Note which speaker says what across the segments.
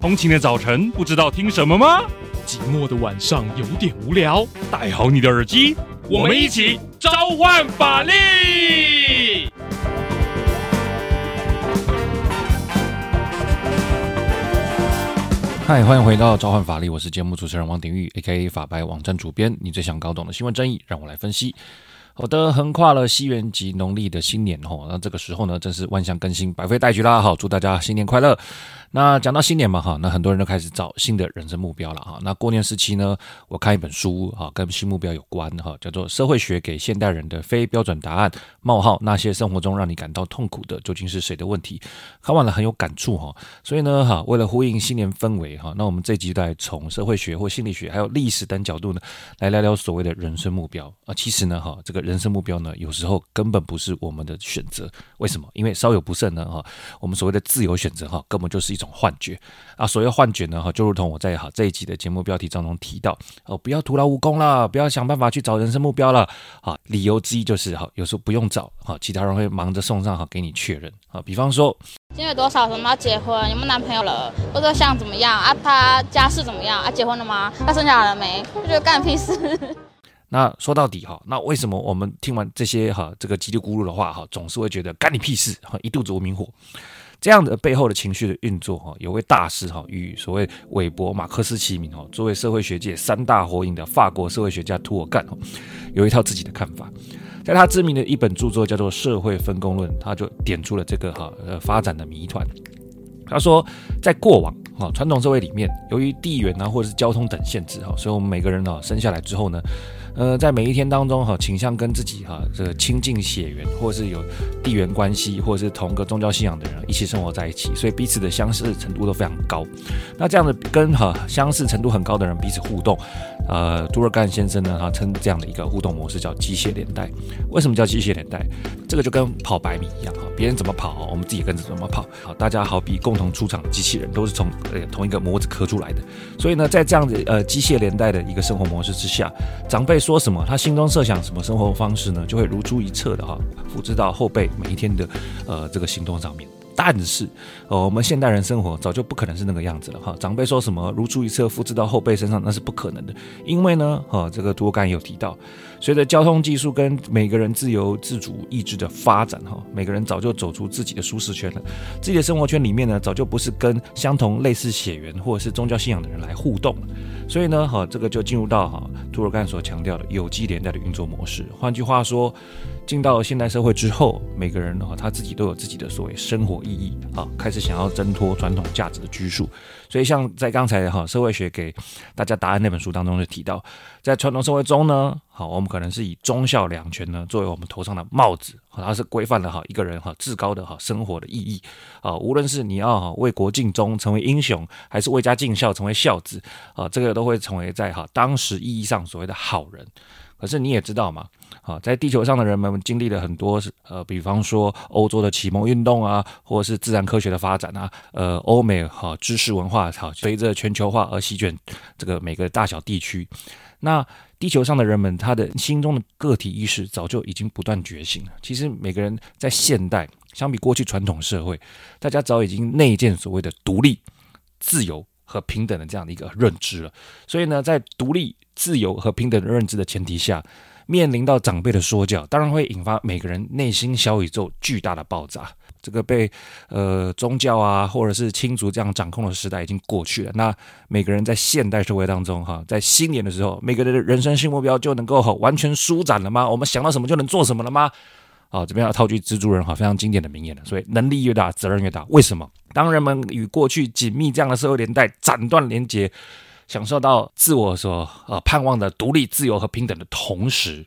Speaker 1: 通勤的早晨不知道听什么吗？寂寞的晚上有点无聊，戴好你的耳机，我们一起召唤法力！
Speaker 2: 嗨，欢迎回到召唤法力，我是节目主持人王鼎玉，A.K.A. 法白网站主编。你最想搞懂的新闻争议，让我来分析。好的，横跨了西元及农历的新年吼，那这个时候呢，正是万象更新，百废待举啦。好，祝大家新年快乐。那讲到新年嘛，哈，那很多人都开始找新的人生目标了哈。那过年时期呢，我看一本书哈，跟新目标有关哈，叫做《社会学给现代人的非标准答案：冒号那些生活中让你感到痛苦的究竟是谁的问题》。看完了很有感触哈，所以呢，哈，为了呼应新年氛围哈，那我们这集来从社会学或心理学还有历史等角度呢，来聊聊所谓的人生目标啊。其实呢，哈，这个人生目标呢，有时候根本不是我们的选择。为什么？因为稍有不慎呢，哈，我们所谓的自由选择哈，根本就是一种幻觉。啊，所谓幻觉呢，哈，就如同我在哈这一集的节目标题当中提到，哦，不要徒劳无功了，不要想办法去找人生目标了，啊，理由之一就是哈，有时候不用找，哈，其他人会忙着送上哈给你确认，啊，比方说，
Speaker 3: 今年有多少什么要结婚，有没有男朋友了，或者想怎么样啊，他家世怎么样啊，结婚了吗？他生下来了没？就觉得干屁事。
Speaker 2: 那说到底哈，那为什么我们听完这些哈这个叽里咕噜的话哈，总是会觉得干你屁事哈，一肚子无名火？这样的背后的情绪的运作哈，有位大师哈，与所谓韦伯、马克思齐名哈。作为社会学界三大火影的法国社会学家涂尔干哈，有一套自己的看法。在他知名的一本著作叫做《社会分工论》，他就点出了这个哈呃发展的谜团。他说，在过往哈传统社会里面，由于地缘啊或者是交通等限制哈，所以我们每个人呢生下来之后呢。呃，在每一天当中哈，倾向跟自己哈这个亲近血缘，或是有地缘关系，或者是同个宗教信仰的人一起生活在一起，所以彼此的相似程度都非常高。那这样的跟哈相似程度很高的人彼此互动，呃，杜尔干先生呢，他称这样的一个互动模式叫机械连带。为什么叫机械连带？这个就跟跑百米一样哈，别人怎么跑，我们自己跟着怎么跑。好，大家好比共同出厂的机器人，都是从呃同一个模子刻出来的。所以呢，在这样子呃机械连带的一个生活模式之下，长辈。说什么，他心中设想什么生活方式呢？就会如出一辙的哈，复制到后辈每一天的呃这个行动上面。但是，呃，我们现代人生活早就不可能是那个样子了哈。长辈说什么如出一辙，复制到后辈身上，那是不可能的。因为呢，哈，这个涂尔干有提到，随着交通技术跟每个人自由自主意志的发展哈，每个人早就走出自己的舒适圈了。自己的生活圈里面呢，早就不是跟相同类似血缘或者是宗教信仰的人来互动了。所以呢，哈，这个就进入到哈涂尔干所强调的有机连带的运作模式。换句话说，进到现代社会之后，每个人的话他自己都有自己的所谓生活意义啊，开始想要挣脱传统价值的拘束。所以，像在刚才哈社会学给大家答案那本书当中就提到，在传统社会中呢，好，我们可能是以忠孝两全呢作为我们头上的帽子，它是规范了哈一个人哈至高的哈生活的意义啊。无论是你要哈为国尽忠成为英雄，还是为家尽孝成为孝子啊，这个都会成为在哈当时意义上所谓的好人。可是你也知道嘛，啊，在地球上的人们经历了很多，呃，比方说欧洲的启蒙运动啊，或者是自然科学的发展啊，呃，欧美哈知识文化哈随着全球化而席卷这个每个大小地区。那地球上的人们，他的心中的个体意识早就已经不断觉醒了。其实每个人在现代相比过去传统社会，大家早已经内建所谓的独立、自由和平等的这样的一个认知了。所以呢，在独立。自由和平等的认知的前提下，面临到长辈的说教，当然会引发每个人内心小宇宙巨大的爆炸。这个被呃宗教啊，或者是亲族这样掌控的时代已经过去了。那每个人在现代社会当中，哈，在新年的时候，每个人的人生新目标就能够完全舒展了吗？我们想到什么就能做什么了吗？好，这边要套句蜘蛛人哈非常经典的名言了。所以能力越大，责任越大。为什么？当人们与过去紧密这样的社会连带斩断连接。享受到自我所呃盼望的独立、自由和平等的同时，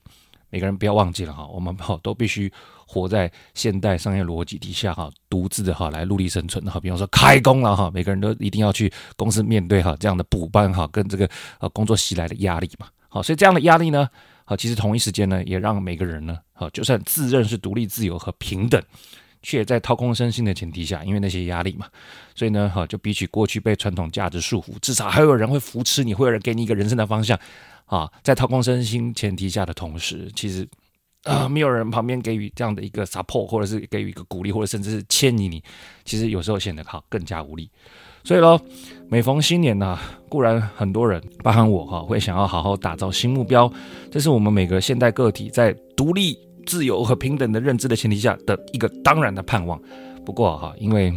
Speaker 2: 每个人不要忘记了哈，我们哈都必须活在现代商业逻辑底下哈，独自的哈来陆地生存哈。比方说开工了哈，每个人都一定要去公司面对哈这样的补班哈跟这个呃工作袭来的压力嘛。好，所以这样的压力呢，好，其实同一时间呢，也让每个人呢，好，就算自认是独立、自由和平等。却在掏空身心的前提下，因为那些压力嘛，所以呢，哈，就比起过去被传统价值束缚，至少还有人会扶持你，会有人给你一个人生的方向，啊，在掏空身心前提下的同时，其实啊、没有人旁边给予这样的一个 support，或者是给予一个鼓励，或者甚至是牵引你，其实有时候显得好更加无力。所以喽，每逢新年呢、固然很多人，包含我哈，会想要好好打造新目标，这是我们每个现代个体在独立、自由和平等的认知的前提下的一个当然的盼望。不过哈，因为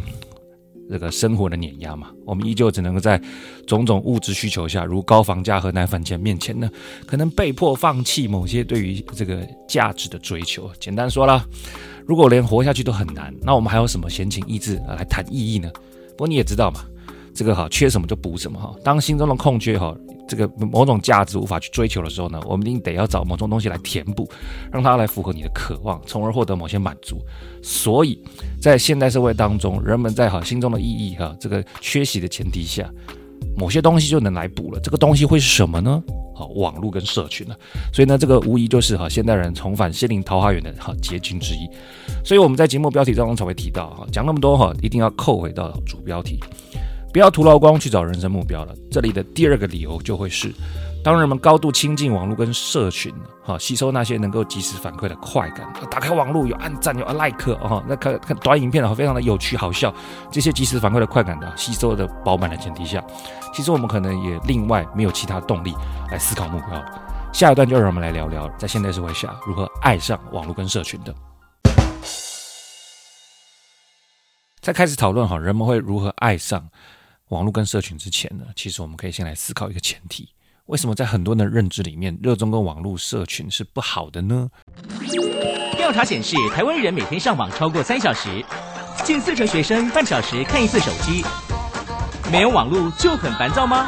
Speaker 2: 这个生活的碾压嘛，我们依旧只能够在种种物质需求下，如高房价和奶粉钱面前呢，可能被迫放弃某些对于这个价值的追求。简单说了，如果连活下去都很难，那我们还有什么闲情逸致来谈意义呢？不过你也知道嘛，这个哈缺什么就补什么哈。当心中的空缺哈，这个某种价值无法去追求的时候呢，我们一定得要找某种东西来填补，让它来符合你的渴望，从而获得某些满足。所以在现代社会当中，人们在哈心中的意义哈这个缺席的前提下，某些东西就能来补了。这个东西会是什么呢？好，网络跟社群了。所以呢，这个无疑就是哈现代人重返心灵桃花源的哈捷径之一。所以我们在节目标题当中才会提到哈，讲那么多哈，一定要扣回到主标题，不要徒劳光去找人生目标了。这里的第二个理由就会是。当人们高度亲近网络跟社群，哈，吸收那些能够即时反馈的快感，打开网络有按赞有 like 哦，那看看短影片啊，非常的有趣好笑，这些即时反馈的快感的吸收的饱满的前提下，其实我们可能也另外没有其他动力来思考目标。下一段就让我们来聊聊，在现代社会下如何爱上网络跟社群的。在开始讨论哈人们会如何爱上网络跟社群之前呢，其实我们可以先来思考一个前提。为什么在很多人的认知里面，热衷跟网络社群是不好的呢？
Speaker 4: 调查显示，台湾人每天上网超过三小时，近四成学生半小时看一次手机。没有网络就很烦躁吗？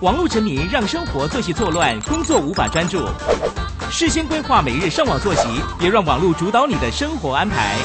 Speaker 4: 网络沉迷让生活作息错乱，工作无法专注。事先规划每日上网作息，别让网络主导你的生活安排。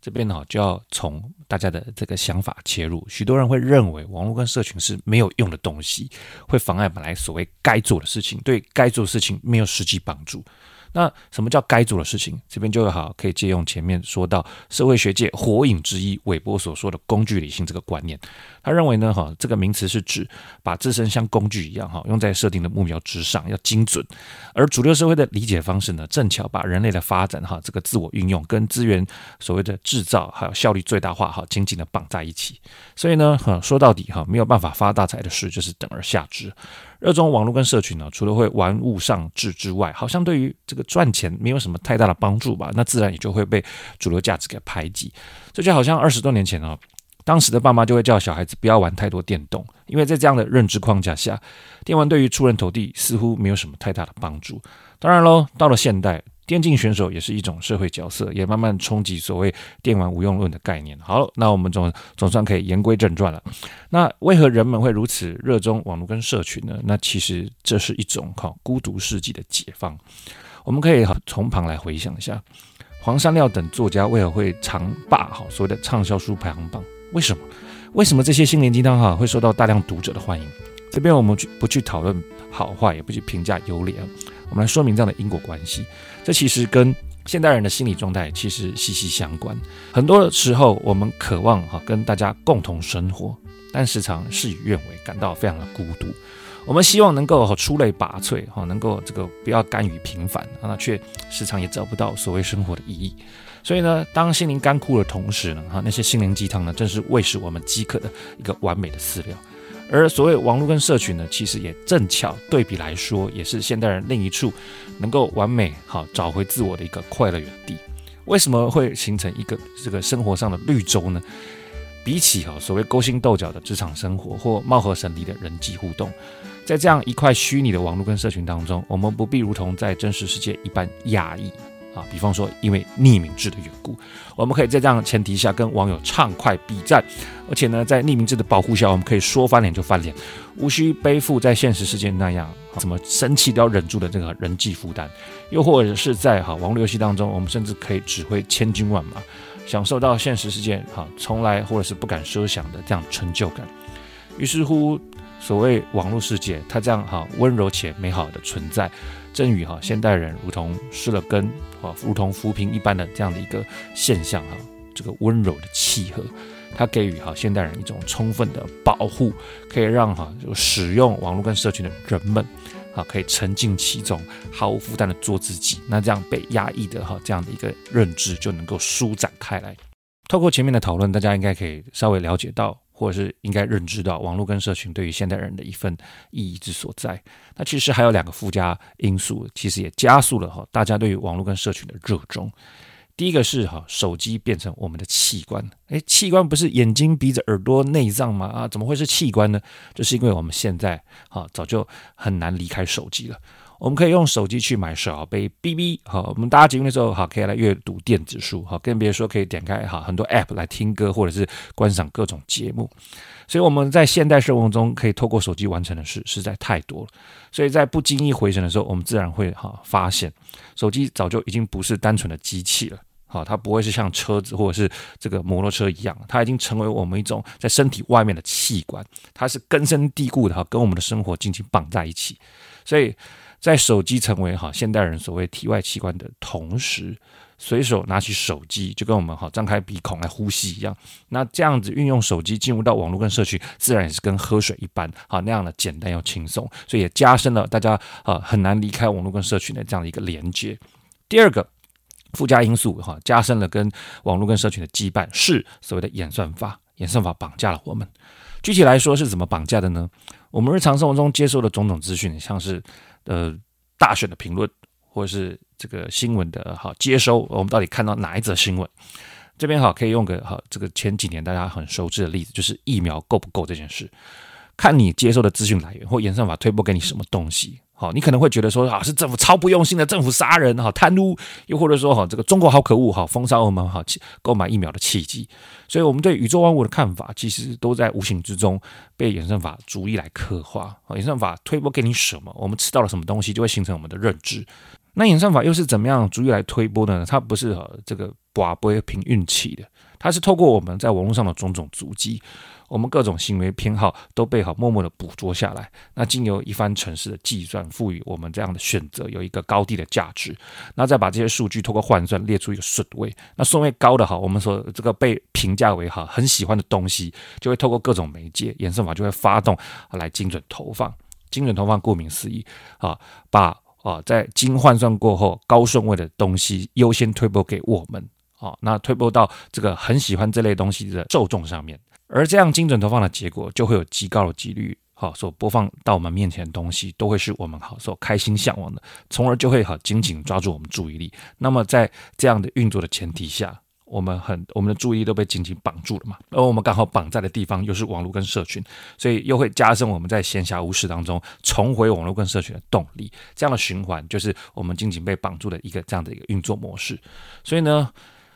Speaker 2: 这边呢，就要从大家的这个想法切入。许多人会认为网络跟社群是没有用的东西，会妨碍本来所谓该做的事情，对该做的事情没有实际帮助。那什么叫该做的事情？这边就好可以借用前面说到社会学界火影之一韦伯所说的工具理性这个观念。他认为呢，哈，这个名词是指把自身像工具一样，哈，用在设定的目标之上，要精准。而主流社会的理解方式呢，正巧把人类的发展，哈，这个自我运用跟资源所谓的制造还有效率最大化，哈，紧紧的绑在一起。所以呢，哈，说到底，哈，没有办法发大财的事就是等而下之。热衷网络跟社群呢，除了会玩物丧志之外，好像对于这个赚钱没有什么太大的帮助吧？那自然也就会被主流价值给排挤。这就好像二十多年前哦，当时的爸妈就会叫小孩子不要玩太多电动，因为在这样的认知框架下，电玩对于出人头地似乎没有什么太大的帮助。当然喽，到了现代。电竞选手也是一种社会角色，也慢慢冲击所谓“电玩无用论”的概念。好，那我们总总算可以言归正传了。那为何人们会如此热衷网络跟社群呢？那其实这是一种哈孤独世纪的解放。我们可以哈从旁来回想一下，黄山料等作家为何会长霸哈所谓的畅销书排行榜？为什么？为什么这些心灵鸡汤哈会受到大量读者的欢迎？这边我们去不去讨论好坏，也不去评价优劣，我们来说明这样的因果关系。这其实跟现代人的心理状态其实息息相关。很多时候，我们渴望哈跟大家共同生活，但时常事与愿违，感到非常的孤独。我们希望能够出类拔萃哈，能够这个不要甘于平凡，那却时常也找不到所谓生活的意义。所以呢，当心灵干枯的同时呢，哈那些心灵鸡汤呢，正是喂食我们饥渴的一个完美的饲料。而所谓网络跟社群呢，其实也正巧对比来说，也是现代人另一处能够完美好找回自我的一个快乐园地。为什么会形成一个这个生活上的绿洲呢？比起哈所谓勾心斗角的职场生活或貌合神离的人际互动，在这样一块虚拟的网络跟社群当中，我们不必如同在真实世界一般压抑。啊，比方说，因为匿名制的缘故，我们可以在这样的前提下跟网友畅快比战，而且呢，在匿名制的保护下，我们可以说翻脸就翻脸，无需背负在现实世界那样怎么生气都要忍住的这个人际负担，又或者是在哈网络游戏当中，我们甚至可以指挥千军万马，享受到现实世界哈从来或者是不敢奢想的这样成就感。于是乎，所谓网络世界，它这样哈温柔且美好的存在。正与哈现代人如同失了根，啊，如同浮萍一般的这样的一个现象哈，这个温柔的契合，它给予哈现代人一种充分的保护，可以让哈就使用网络跟社群的人们啊，可以沉浸其中，毫无负担的做自己。那这样被压抑的哈，这样的一个认知就能够舒展开来。透过前面的讨论，大家应该可以稍微了解到，或者是应该认知到，网络跟社群对于现代人的一份意义之所在。那其实还有两个附加因素，其实也加速了哈大家对于网络跟社群的热衷。第一个是哈，手机变成我们的器官。诶，器官不是眼睛、鼻子、耳朵、内脏吗？啊，怎么会是器官呢？就是因为我们现在哈早就很难离开手机了。我们可以用手机去买小杯 BB，好，我们搭捷运的时候好可以来阅读电子书，哈，更别说可以点开哈很多 App 来听歌或者是观赏各种节目。所以我们在现代生活中可以透过手机完成的事实在太多了。所以在不经意回神的时候，我们自然会哈发现，手机早就已经不是单纯的机器了。好，它不会是像车子或者是这个摩托车一样，它已经成为我们一种在身体外面的器官，它是根深蒂固的哈，跟我们的生活紧紧绑在一起。所以在手机成为哈现代人所谓体外器官的同时，随手拿起手机就跟我们哈张开鼻孔来呼吸一样。那这样子运用手机进入到网络跟社区，自然也是跟喝水一般，哈那样的简单又轻松，所以也加深了大家啊很难离开网络跟社区的这样的一个连接。第二个。附加因素哈，加深了跟网络跟社群的羁绊，是所谓的演算法。演算法绑架了我们。具体来说是怎么绑架的呢？我们日常生活中接受的种种资讯，像是呃大选的评论，或者是这个新闻的哈接收，我们到底看到哪一则新闻？这边哈可以用个哈这个前几年大家很熟知的例子，就是疫苗够不够这件事。看你接受的资讯来源或演算法推播给你什么东西。好，你可能会觉得说啊，是政府超不用心的，政府杀人哈，贪污，又或者说哈，这个中国好可恶哈，封杀我们哈，购买疫苗的契机。所以，我们对宇宙万物的看法，其实都在无形之中被演算法逐一来刻画。演算法推播给你什么，我们吃到了什么东西，就会形成我们的认知。那演算法又是怎么样逐一来推播的呢？它不是哈这个寡不会凭运气的，它是透过我们在网络上的种种足迹。我们各种行为偏好都被好默默的捕捉下来，那经由一番城市的计算，赋予我们这样的选择有一个高低的价值，那再把这些数据透过换算列出一个顺位，那顺位高的哈，我们说这个被评价为哈很喜欢的东西，就会透过各种媒介演算法就会发动来精准投放，精准投放顾名思义啊，把啊在经换算过后高顺位的东西优先推播给我们啊，那推播到这个很喜欢这类东西的受众上面。而这样精准投放的结果，就会有极高的几率，好所播放到我们面前的东西，都会是我们好所开心向往的，从而就会好紧紧抓住我们注意力。那么在这样的运作的前提下，我们很我们的注意力都被紧紧绑住了嘛，而我们刚好绑在的地方又是网络跟社群，所以又会加深我们在闲暇无事当中重回网络跟社群的动力。这样的循环就是我们紧紧被绑住的一个这样的一个运作模式。所以呢。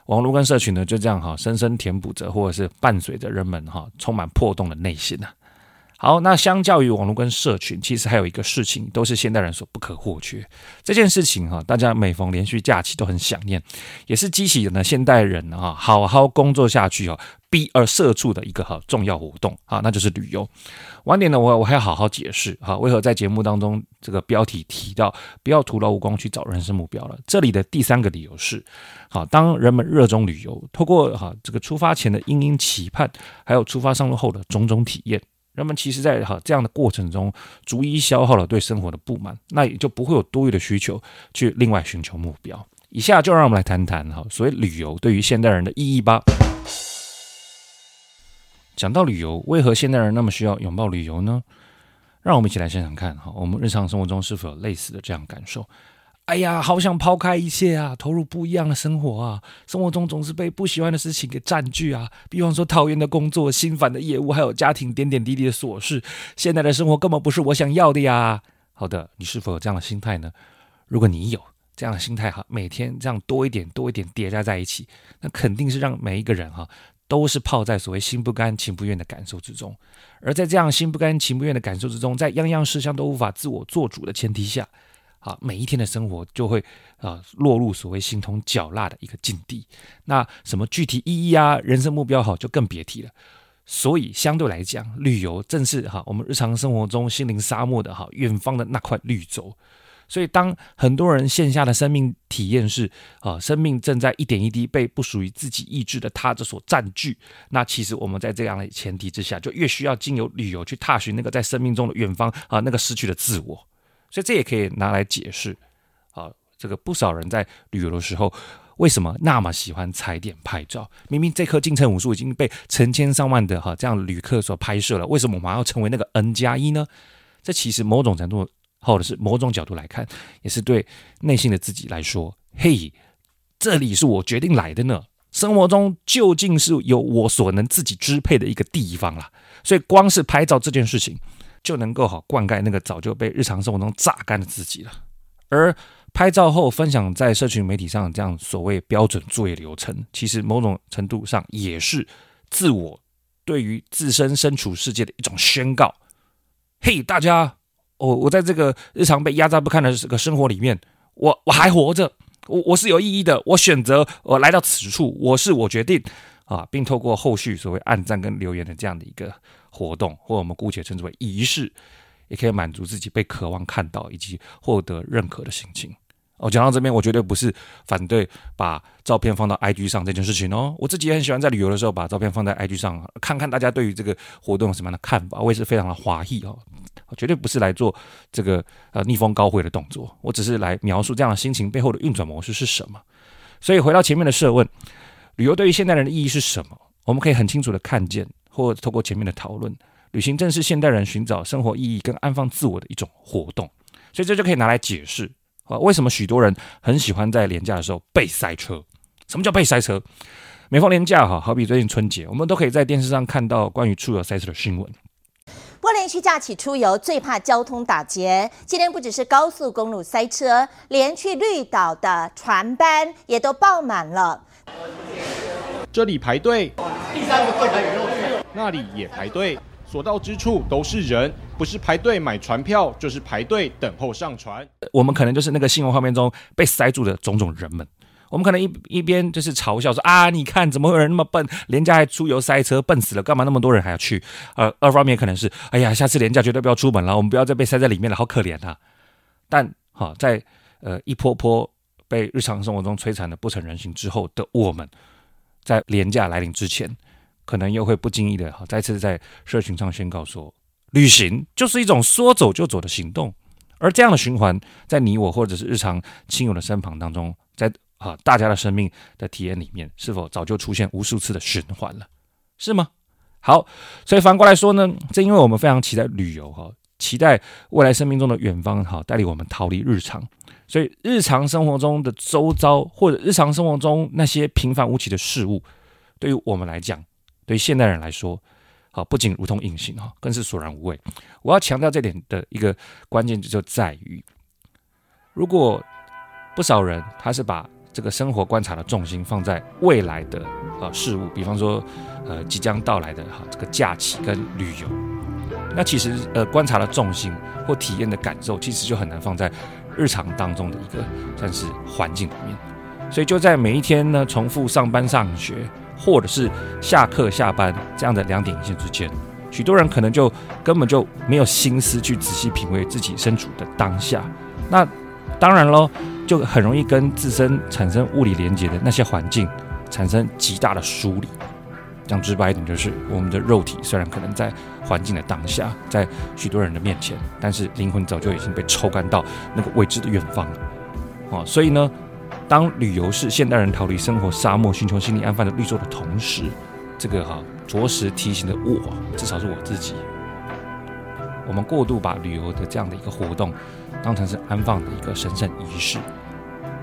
Speaker 2: 网络跟社群呢，就这样哈，深深填补着，或者是伴随着人们哈，充满破洞的内心呐。好，那相较于网络跟社群，其实还有一个事情，都是现代人所不可或缺。这件事情哈，大家每逢连续假期都很想念，也是激起呢现代人啊好好工作下去哦，逼而社畜的一个哈重要活动啊，那就是旅游。晚点呢，我我还要好好解释哈，为何在节目当中这个标题提到不要徒劳无功去找人生目标了。这里的第三个理由是，好，当人们热衷旅游，透过哈这个出发前的殷殷期盼，还有出发上路后的种种体验。人们其实，在哈这样的过程中，逐一消耗了对生活的不满，那也就不会有多余的需求去另外寻求目标。以下就让我们来谈谈哈所谓旅游对于现代人的意义吧。讲到旅游，为何现代人那么需要拥抱旅游呢？让我们一起来想想看哈，我们日常生活中是否有类似的这样感受？哎呀，好想抛开一切啊，投入不一样的生活啊！生活中总是被不喜欢的事情给占据啊，比方说讨厌的工作、心烦的业务，还有家庭点点滴滴的琐事。现在的生活根本不是我想要的呀！好的，你是否有这样的心态呢？如果你有这样的心态哈，每天这样多一点多一点叠加在一起，那肯定是让每一个人哈都是泡在所谓心不甘情不愿的感受之中。而在这样心不甘情不愿的感受之中，在样样事项都无法自我做主的前提下。啊，每一天的生活就会啊落入所谓心同脚辣的一个境地。那什么具体意义啊，人生目标好，就更别提了。所以相对来讲，旅游正是哈我们日常生活中心灵沙漠的哈远方的那块绿洲。所以当很多人线下的生命体验是啊，生命正在一点一滴被不属于自己意志的他者所占据，那其实我们在这样的前提之下，就越需要经由旅游去踏寻那个在生命中的远方啊，那个失去的自我。所以这也可以拿来解释啊，这个不少人在旅游的时候为什么那么喜欢踩点拍照？明明这颗金城武树已经被成千上万的哈这样旅客所拍摄了，为什么我们还要成为那个 N 加一呢？这其实某种程度或者是某种角度来看，也是对内心的自己来说，嘿，这里是我决定来的呢。生活中究竟是有我所能自己支配的一个地方啦，所以光是拍照这件事情就能够好灌溉那个早就被日常生活中榨干的自己了。而拍照后分享在社群媒体上这样所谓标准作业流程，其实某种程度上也是自我对于自身身处世界的一种宣告。嘿，大家，我我在这个日常被压榨不堪的这个生活里面，我我还活着。我我是有意义的，我选择我来到此处，我是我决定啊，并透过后续所谓暗赞跟留言的这样的一个活动，或我们姑且称之为仪式，也可以满足自己被渴望看到以及获得认可的心情。我讲到这边，我绝对不是反对把照片放到 IG 上这件事情哦。我自己也很喜欢在旅游的时候把照片放在 IG 上，看看大家对于这个活动有什么样的看法。我也是非常的华裔哦，绝对不是来做这个呃逆风高飞的动作。我只是来描述这样的心情背后的运转模式是什么。所以回到前面的设问，旅游对于现代人的意义是什么？我们可以很清楚的看见，或透过前面的讨论，旅行正是现代人寻找生活意义跟安放自我的一种活动。所以这就可以拿来解释。啊，为什么许多人很喜欢在连假的时候被塞车？什么叫被塞车？每逢连假哈，好比最近春节，我们都可以在电视上看到关于出游塞车的新闻。
Speaker 5: 不连续假期出游最怕交通打结，今天不只是高速公路塞车，连去绿岛的船班也都爆满了。
Speaker 6: 这里排队，第三个柜台有肉去，那里也排队。所到之处都是人，不是排队买船票，就是排队等候上船。
Speaker 2: 我们可能就是那个新闻画面中被塞住的种种人们。我们可能一一边就是嘲笑说啊，你看怎么会有人那么笨，连假还出游塞车，笨死了，干嘛那么多人还要去？呃，二方面可能是哎呀，下次连假绝对不要出门了，我们不要再被塞在里面了，好可怜啊。但好在呃一波波被日常生活中摧残的不成人形之后的我们，在连假来临之前。可能又会不经意的哈，再次在社群上宣告说，旅行就是一种说走就走的行动，而这样的循环，在你我或者是日常亲友的身旁当中，在啊大家的生命的体验里面，是否早就出现无数次的循环了？是吗？好，所以反过来说呢，正因为我们非常期待旅游哈，期待未来生命中的远方哈，带领我们逃离日常，所以日常生活中的周遭或者日常生活中那些平凡无奇的事物，对于我们来讲。对现代人来说，啊，不仅如同隐形哈，更是索然无味。我要强调这点的一个关键就在于，如果不少人他是把这个生活观察的重心放在未来的啊事物，比方说呃即将到来的哈这个假期跟旅游，那其实呃观察的重心或体验的感受，其实就很难放在日常当中的一个算是环境里面。所以就在每一天呢，重复上班上学。或者是下课下班这样的两点一线之间，许多人可能就根本就没有心思去仔细品味自己身处的当下。那当然喽，就很容易跟自身产生物理连接的那些环境产生极大的疏离。讲直白一点，就是我们的肉体虽然可能在环境的当下，在许多人的面前，但是灵魂早就已经被抽干到那个未知的远方了。哦，所以呢。当旅游是现代人逃离生活沙漠、寻求心灵安放的绿洲的同时，这个哈着实提醒了我，至少是我自己，我们过度把旅游的这样的一个活动当成是安放的一个神圣仪式，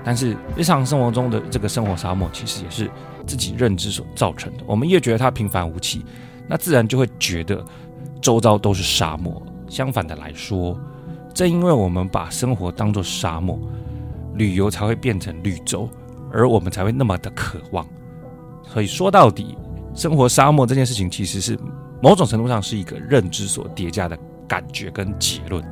Speaker 2: 但是日常生活中的这个生活沙漠，其实也是自己认知所造成的。我们越觉得它平凡无奇，那自然就会觉得周遭都是沙漠。相反的来说，正因为我们把生活当作沙漠。旅游才会变成绿洲，而我们才会那么的渴望。所以说到底，生活沙漠这件事情，其实是某种程度上是一个认知所叠加的感觉跟结论。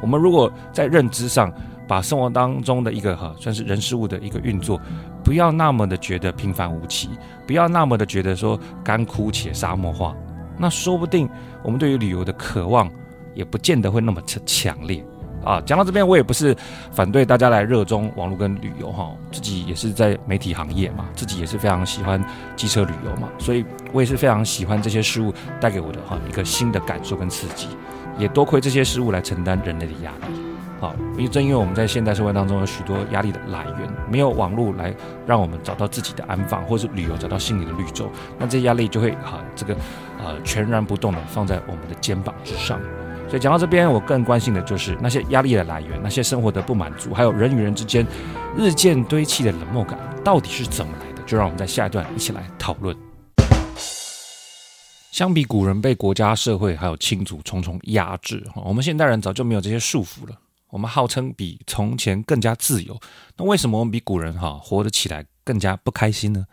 Speaker 2: 我们如果在认知上把生活当中的一个哈，算是人事物的一个运作，不要那么的觉得平凡无奇，不要那么的觉得说干枯且沙漠化，那说不定我们对于旅游的渴望也不见得会那么强 强烈。啊，讲到这边，我也不是反对大家来热衷网络跟旅游哈，自己也是在媒体行业嘛，自己也是非常喜欢机车旅游嘛，所以我也是非常喜欢这些事物带给我的哈一个新的感受跟刺激，也多亏这些事物来承担人类的压力。好，因为正因为我们在现代社会当中有许多压力的来源，没有网络来让我们找到自己的安放，或是旅游找到心灵的绿洲，那这压力就会哈这个呃全然不动的放在我们的肩膀之上。所以讲到这边，我更关心的就是那些压力的来源，那些生活的不满足，还有人与人之间日渐堆砌的冷漠感，到底是怎么来的？就让我们在下一段一起来讨论。相比古人被国家、社会还有亲族重重压制，哈，我们现代人早就没有这些束缚了。我们号称比从前更加自由，那为什么我们比古人哈活得起来更加不开心呢？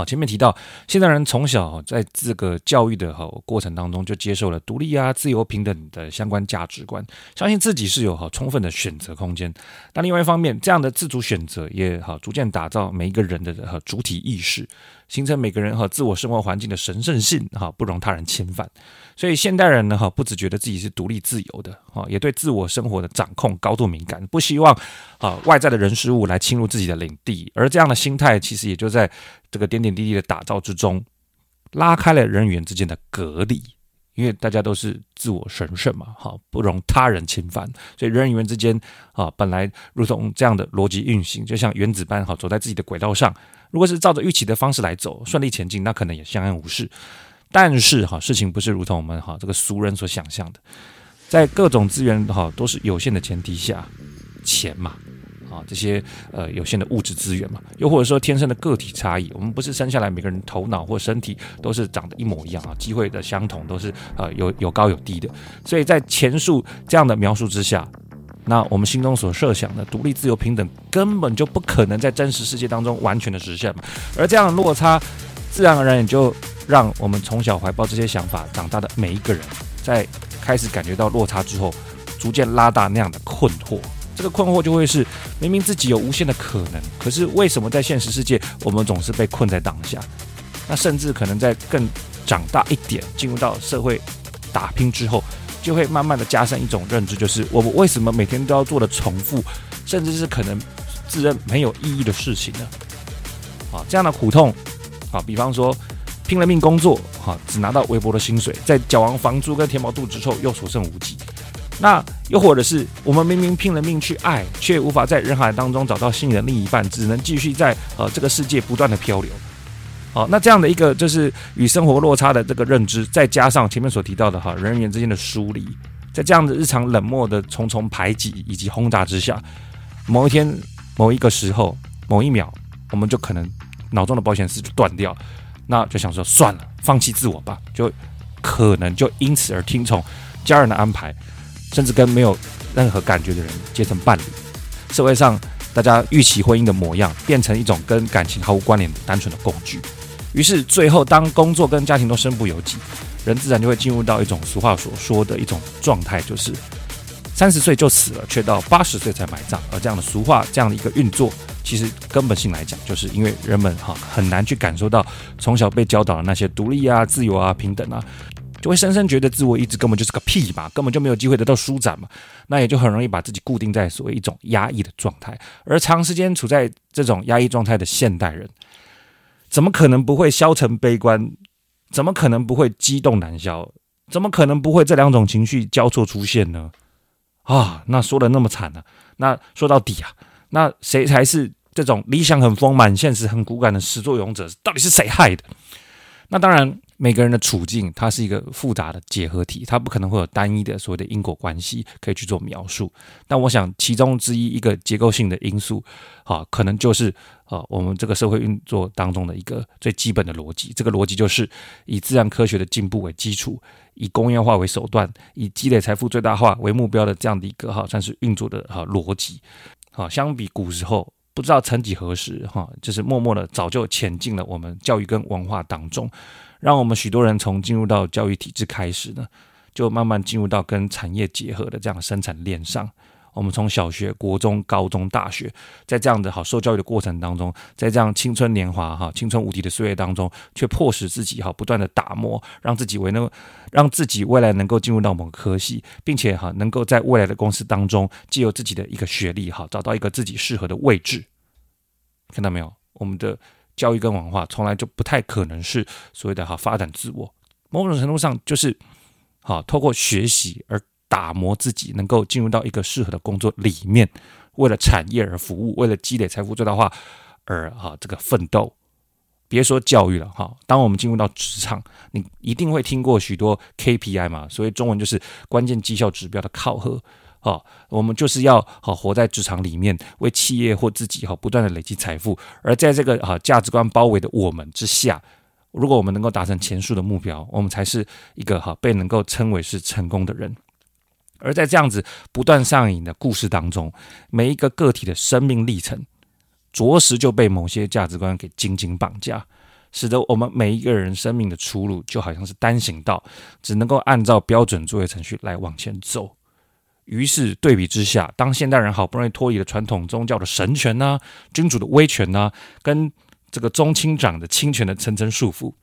Speaker 2: 好，前面提到，现代人从小在这个教育的哈过程当中，就接受了独立啊、自由、平等的相关价值观，相信自己是有好充分的选择空间。那另外一方面，这样的自主选择也好逐渐打造每一个人的主体意识。形成每个人和自我生活环境的神圣性，哈，不容他人侵犯。所以现代人呢，哈，不只觉得自己是独立自由的，哈，也对自我生活的掌控高度敏感，不希望啊外在的人事物来侵入自己的领地。而这样的心态，其实也就在这个点点滴滴的打造之中，拉开了人与人之间的隔离。因为大家都是自我神圣嘛，哈，不容他人侵犯，所以人与人之间啊，本来如同这样的逻辑运行，就像原子般哈，走在自己的轨道上。如果是照着预期的方式来走，顺利前进，那可能也相安无事。但是哈，事情不是如同我们哈这个俗人所想象的，在各种资源哈都是有限的前提下，钱嘛。啊，这些呃有限的物质资源嘛，又或者说天生的个体差异，我们不是生下来每个人头脑或身体都是长得一模一样啊，机会的相同都是呃有有高有低的，所以在前述这样的描述之下，那我们心中所设想的独立、自由、平等根本就不可能在真实世界当中完全的实现嘛，而这样的落差，自然而然也就让我们从小怀抱这些想法长大的每一个人，在开始感觉到落差之后，逐渐拉大那样的困惑。这个困惑就会是，明明自己有无限的可能，可是为什么在现实世界，我们总是被困在当下？那甚至可能在更长大一点，进入到社会打拼之后，就会慢慢的加深一种认知，就是我们为什么每天都要做的重复，甚至是可能自认没有意义的事情呢？啊，这样的苦痛，啊，比方说拼了命工作，哈，只拿到微薄的薪水，在缴完房租跟填饱肚子之后，又所剩无几。那又或者是我们明明拼了命去爱，却无法在人海当中找到心仪的另一半，只能继续在呃这个世界不断的漂流。好，那这样的一个就是与生活落差的这个认知，再加上前面所提到的哈人与人之间的疏离，在这样的日常冷漠的重重排挤以及轰炸之下，某一天某一个时候某一秒，我们就可能脑中的保险丝就断掉，那就想说算了，放弃自我吧，就可能就因此而听从家人的安排。甚至跟没有任何感觉的人结成伴侣，社会上大家预期婚姻的模样变成一种跟感情毫无关联的单纯的工具，于是最后当工作跟家庭都身不由己，人自然就会进入到一种俗话所说的一种状态，就是三十岁就死了，却到八十岁才埋葬。而这样的俗话，这样的一个运作，其实根本性来讲，就是因为人们哈很难去感受到从小被教导的那些独立啊、自由啊、平等啊。就会深深觉得自我意志根本就是个屁嘛，根本就没有机会得到舒展嘛，那也就很容易把自己固定在所谓一种压抑的状态。而长时间处在这种压抑状态的现代人，怎么可能不会消沉悲观？怎么可能不会激动难消？怎么可能不会这两种情绪交错出现呢？啊，那说的那么惨呢、那说到底啊，那谁才是这种理想很丰满、现实很骨感的始作俑者？到底是谁害的？那当然。每个人的处境，它是一个复杂的结合体，它不可能会有单一的所谓的因果关系可以去做描述。但我想，其中之一一个结构性的因素，啊，可能就是啊，我们这个社会运作当中的一个最基本的逻辑。这个逻辑就是以自然科学的进步为基础，以工业化为手段，以积累财富最大化为目标的这样的一个哈，算是运作的哈逻辑。好，相比古时候，不知道曾几何时，哈，就是默默的早就潜进了我们教育跟文化当中。让我们许多人从进入到教育体制开始呢，就慢慢进入到跟产业结合的这样的生产链上。我们从小学、国中、高中、大学，在这样的好受教育的过程当中，在这样青春年华哈、青春无敌的岁月当中，却迫使自己哈不断的打磨，让自己为能让自己未来能够进入到某个科系，并且哈能够在未来的公司当中，借由自己的一个学历哈，找到一个自己适合的位置。看到没有？我们的。教育跟文化从来就不太可能是所谓的哈发展自我，某种程度上就是好透过学习而打磨自己，能够进入到一个适合的工作里面，为了产业而服务，为了积累财富最大化而哈这个奋斗。别说教育了哈，当我们进入到职场，你一定会听过许多 KPI 嘛，所以中文就是关键绩效指标的考核。好，我们就是要好活在职场里面，为企业或自己哈不断的累积财富。而在这个哈价值观包围的我们之下，如果我们能够达成前述的目标，我们才是一个哈被能够称为是成功的人。而在这样子不断上瘾的故事当中，每一个个体的生命历程。着实就被某些价值观给紧紧绑架，使得我们每一个人生命的出路就好像是单行道，只能够按照标准作业程序来往前走。于是对比之下，当现代人好不容易脱离了传统宗教的神权呐、君主的威权呐、跟这个宗亲长的亲权的层层束缚，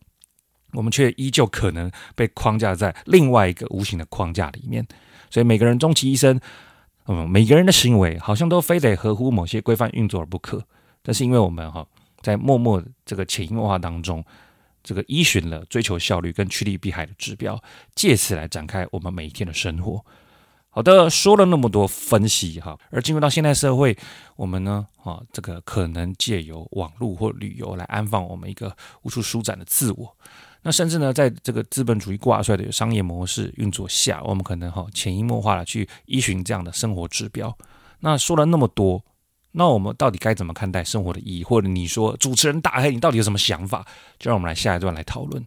Speaker 2: 我们却依旧可能被框架在另外一个无形的框架里面。所以每个人终其一生，嗯，每个人的行为好像都非得合乎某些规范运作而不可。但是因为我们哈在默默这个潜移默化当中，这个依循了追求效率跟趋利避害的指标，借此来展开我们每一天的生活。好的，说了那么多分析哈，而进入到现代社会，我们呢啊这个可能借由网络或旅游来安放我们一个无处舒展的自我。那甚至呢，在这个资本主义挂帅的商业模式运作下，我们可能哈潜移默化的去依循这样的生活指标。那说了那么多。那我们到底该怎么看待生活的意义？或者你说主持人大黑，你到底有什么想法？就让我们来下一段来讨论。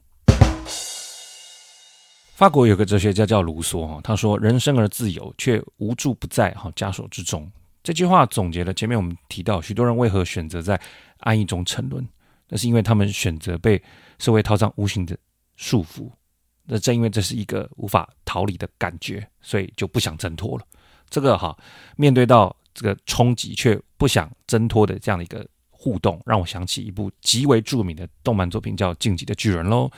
Speaker 2: 法国有个哲学家叫卢梭哈，他说：“人生而自由，却无处不在哈枷锁之中。”这句话总结了前面我们提到许多人为何选择在安逸中沉沦，那是因为他们选择被社会套上无形的束缚。那正因为这是一个无法逃离的感觉，所以就不想挣脱了。这个哈，面对到。这个冲击却不想挣脱的这样的一个互动，让我想起一部极为著名的动漫作品，叫《进击的巨人》喽。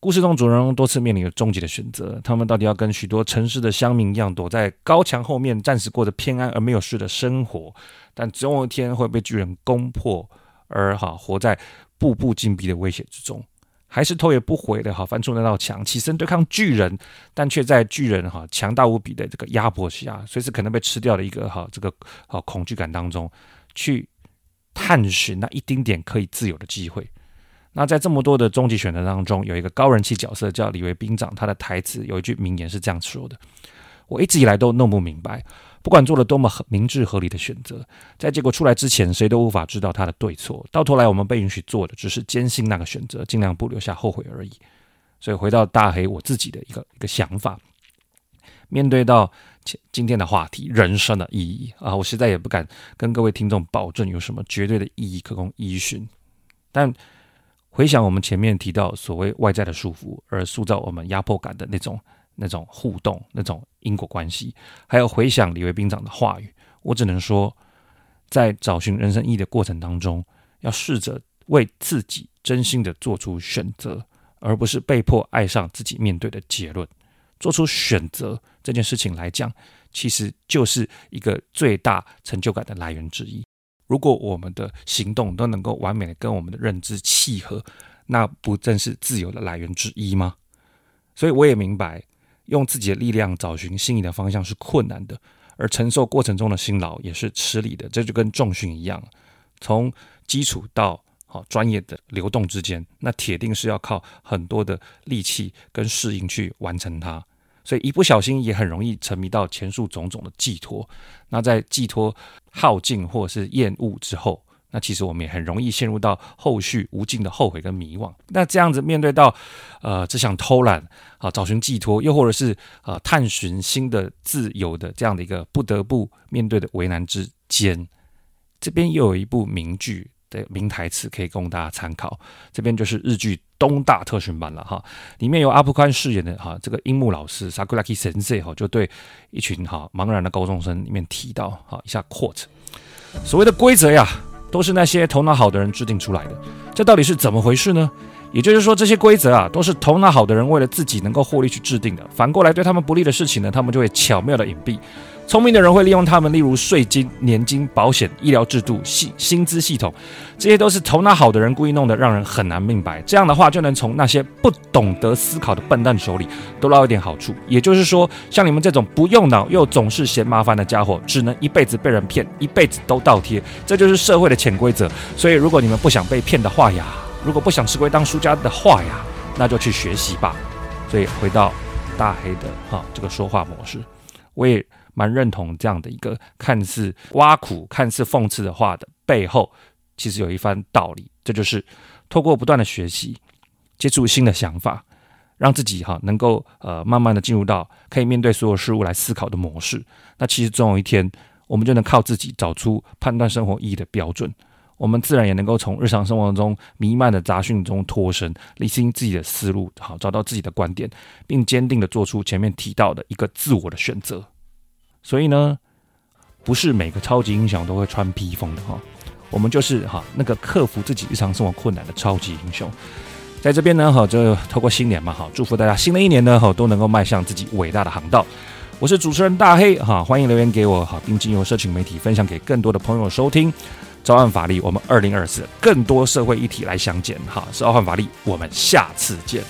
Speaker 2: 故事中主人公多次面临着终极的选择，他们到底要跟许多城市的乡民一样，躲在高墙后面，暂时过着偏安而没有事的生活，但总有一天会被巨人攻破，而哈活在步步紧逼的威胁之中。还是头也不回的哈翻出那道墙，起身对抗巨人，但却在巨人哈强大无比的这个压迫下，随时可能被吃掉的一个哈这个哈恐惧感当中，去探寻那一丁点可以自由的机会。那在这么多的终极选择当中，有一个高人气角色叫李维兵长，他的台词有一句名言是这样说的：“我一直以来都弄不明白。”不管做了多么明智合理的选择，在结果出来之前，谁都无法知道他的对错。到头来，我们被允许做的只是坚信那个选择，尽量不留下后悔而已。所以，回到大黑我自己的一个一个想法，面对到今天的话题，人生的意义啊，我实在也不敢跟各位听众保证有什么绝对的意义可供依循。但回想我们前面提到所谓外在的束缚，而塑造我们压迫感的那种。那种互动，那种因果关系，还有回想李维兵长的话语，我只能说，在找寻人生意义的过程当中，要试着为自己真心的做出选择，而不是被迫爱上自己面对的结论。做出选择这件事情来讲，其实就是一个最大成就感的来源之一。如果我们的行动都能够完美的跟我们的认知契合，那不正是自由的来源之一吗？所以我也明白。用自己的力量找寻心仪的方向是困难的，而承受过程中的辛劳也是吃力的。这就跟重训一样，从基础到好专业的流动之间，那铁定是要靠很多的力气跟适应去完成它。所以一不小心也很容易沉迷到前述种种的寄托。那在寄托耗尽或者是厌恶之后。那其实我们也很容易陷入到后续无尽的后悔跟迷惘。那这样子面对到，呃，只想偷懒啊，找寻寄托，又或者是呃，探寻新的自由的这样的一个不得不面对的为难之间，这边又有一部名剧的名台词可以供大家参考。这边就是日剧《东大特训班》了哈，里面由阿部宽饰演的哈这个樱木老师 Sakuragi Sensei 哈，就对一群哈茫然的高中生里面提到哈一下 quote，所谓的规则呀。都是那些头脑好的人制定出来的，这到底是怎么回事呢？也就是说，这些规则啊，都是头脑好的人为了自己能够获利去制定的。反过来，对他们不利的事情呢，他们就会巧妙的隐蔽。聪明的人会利用他们，例如税金、年金、保险、医疗制度、薪薪资系统，这些都是头脑好的人故意弄得，让人很难明白。这样的话，就能从那些不懂得思考的笨蛋手里多捞一点好处。也就是说，像你们这种不用脑又总是嫌麻烦的家伙，只能一辈子被人骗，一辈子都倒贴。这就是社会的潜规则。所以，如果你们不想被骗的话呀，如果不想吃亏当输家的话呀，那就去学习吧。所以，回到大黑的哈这个说话模式，我也。蛮认同这样的一个看似挖苦、看似讽刺的话的背后，其实有一番道理。这就是透过不断的学习，接触新的想法，让自己哈能够呃慢慢的进入到可以面对所有事物来思考的模式。那其实总有一天，我们就能靠自己找出判断生活意义的标准。我们自然也能够从日常生活中弥漫的杂讯中脱身，理清自己的思路，好找到自己的观点，并坚定的做出前面提到的一个自我的选择。所以呢，不是每个超级英雄都会穿披风的哈，我们就是哈那个克服自己日常生活困难的超级英雄。在这边呢哈，就透过新年嘛哈，祝福大家新的一年呢哈都能够迈向自己伟大的航道。我是主持人大黑哈，欢迎留言给我哈，并经由社群媒体分享给更多的朋友收听。召唤法力，我们二零二四更多社会议题来相见哈，是召唤法力，我们下次见。